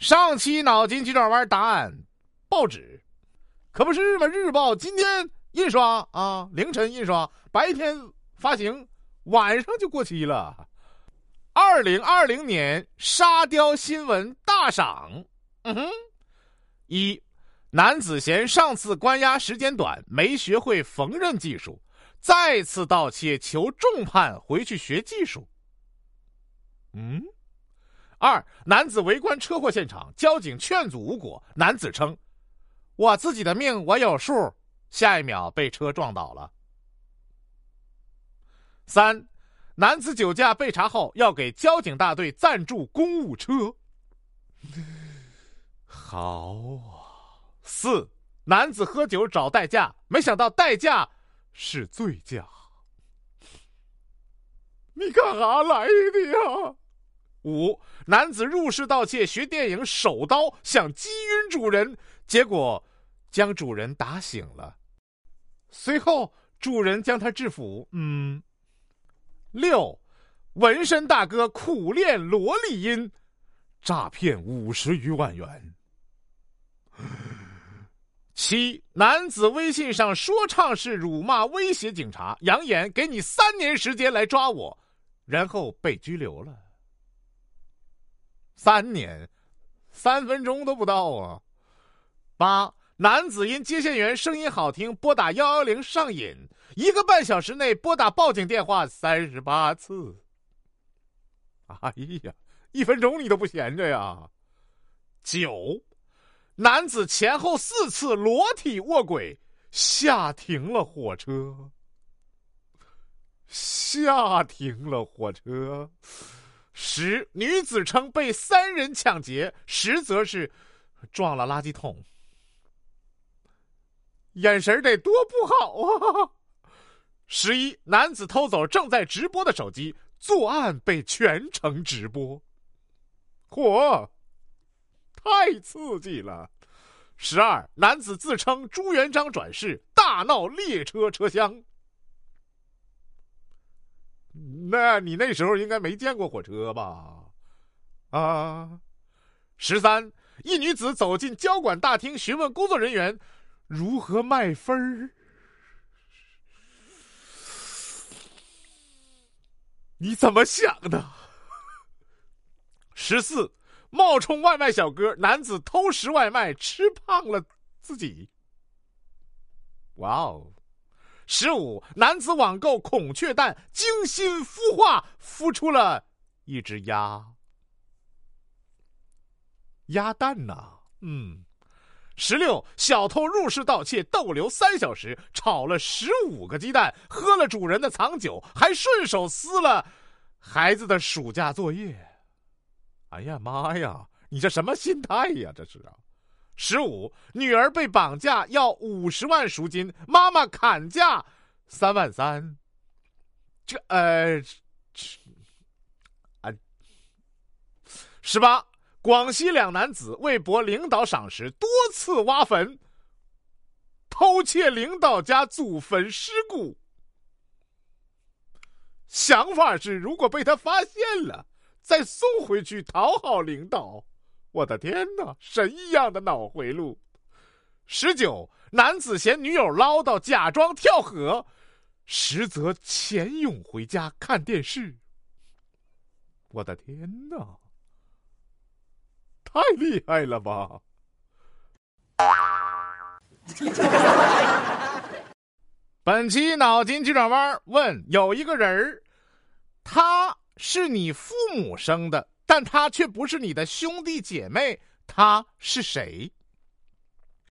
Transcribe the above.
上期脑筋急转弯答案：报纸，可不是嘛？日报今天印刷啊，凌晨印刷，白天发行，晚上就过期了。二零二零年沙雕新闻大赏，嗯哼，一男子嫌上次关押时间短，没学会缝纫技术，再次盗窃求重判，回去学技术。嗯。二男子围观车祸现场，交警劝阻无果。男子称：“我自己的命我有数。”下一秒被车撞倒了。三男子酒驾被查后，要给交警大队赞助公务车。好啊。四男子喝酒找代驾，没想到代驾是醉驾。你干啥来的呀？五男子入室盗窃，学电影手刀想击晕主人，结果将主人打醒了，随后主人将他制服。嗯。六纹身大哥苦练萝莉音，诈骗五十余万元。七男子微信上说唱式辱骂威胁警察，扬言给你三年时间来抓我，然后被拘留了。三年，三分钟都不到啊！八男子因接线员声音好听，拨打幺幺零上瘾，一个半小时内拨打报警电话三十八次。哎呀，一分钟你都不闲着呀！九男子前后四次裸体卧轨，吓停了火车，吓停了火车。十女子称被三人抢劫，实则是撞了垃圾桶。眼神得多不好啊！十一男子偷走正在直播的手机，作案被全程直播。嚯，太刺激了！十二男子自称朱元璋转世，大闹列车车厢。那你那时候应该没见过火车吧？啊！十三，一女子走进交管大厅，询问工作人员如何卖分儿。你怎么想的？十四，冒充外卖小哥，男子偷食外卖，吃胖了自己。哇哦！十五男子网购孔雀蛋，精心孵化，孵出了一只鸭。鸭蛋呐，嗯。十六小偷入室盗窃，逗留三小时，炒了十五个鸡蛋，喝了主人的藏酒，还顺手撕了孩子的暑假作业。哎呀妈呀，你这什么心态呀？这是啊。十五，女儿被绑架要五十万赎金，妈妈砍价三万三。这呃，啊，十八，广西两男子为博领导赏识，多次挖坟，偷窃领导家祖坟尸骨。想法是，如果被他发现了，再送回去讨好领导。我的天哪，神一样的脑回路！十九，男子嫌女友唠叨，假装跳河，实则潜泳回家看电视。我的天哪，太厉害了吧！本期脑筋急转弯问：有一个人儿，他是你父母生的。但他却不是你的兄弟姐妹，他是谁？